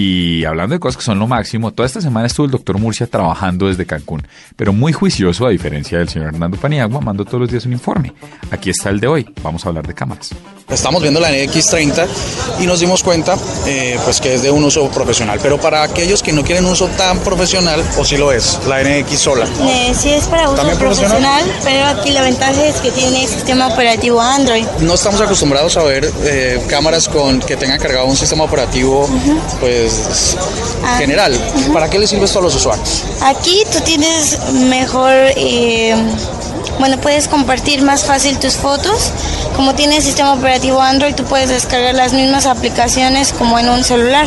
Y hablando de cosas que son lo máximo, toda esta semana estuvo el doctor Murcia trabajando desde Cancún, pero muy juicioso, a diferencia del señor Hernando Paniagua, mandó todos los días un informe. Aquí está el de hoy. Vamos a hablar de cámaras. Estamos viendo la NX30 y nos dimos cuenta eh, pues que es de un uso profesional, pero para aquellos que no quieren un uso tan profesional, o si lo es, la NX sola. Eh, sí es para uso ¿También profesional, profesional? pero aquí la ventaja es que tiene sistema operativo Android. No estamos acostumbrados a ver eh, cámaras con que tengan cargado un sistema operativo pues Ah, general. ¿Para qué les sirve esto a los usuarios? Aquí tú tienes mejor, eh, bueno, puedes compartir más fácil tus fotos. Como tiene sistema operativo Android, tú puedes descargar las mismas aplicaciones como en un celular.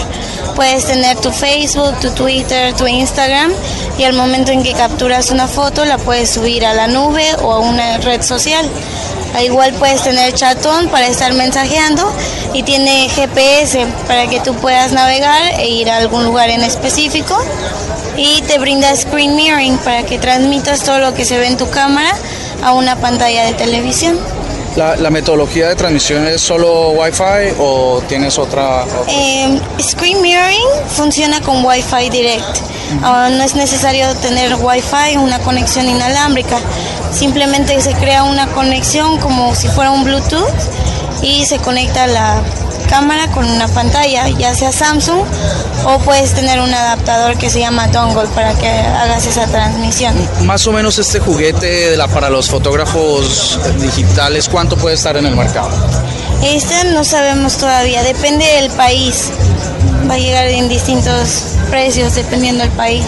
Puedes tener tu Facebook, tu Twitter, tu Instagram y al momento en que capturas una foto la puedes subir a la nube o a una red social. Al Igual puedes tener chatón para estar mensajeando y tiene GPS para que tú puedas navegar e ir a algún lugar en específico. Y te brinda screen mirroring para que transmitas todo lo que se ve en tu cámara a una pantalla de televisión. ¿La, la metodología de transmisión es solo Wi-Fi o tienes otra? Eh, screen mirroring funciona con Wi-Fi direct. Ah, no es necesario tener Wi-Fi una conexión inalámbrica. Simplemente se crea una conexión como si fuera un Bluetooth y se conecta la cámara con una pantalla, ya sea Samsung o puedes tener un adaptador que se llama dongle para que hagas esa transmisión. Más o menos este juguete de la, para los fotógrafos digitales, ¿cuánto puede estar en el mercado? Este no sabemos todavía, depende del país. Va a llegar en distintos precios dependiendo del país.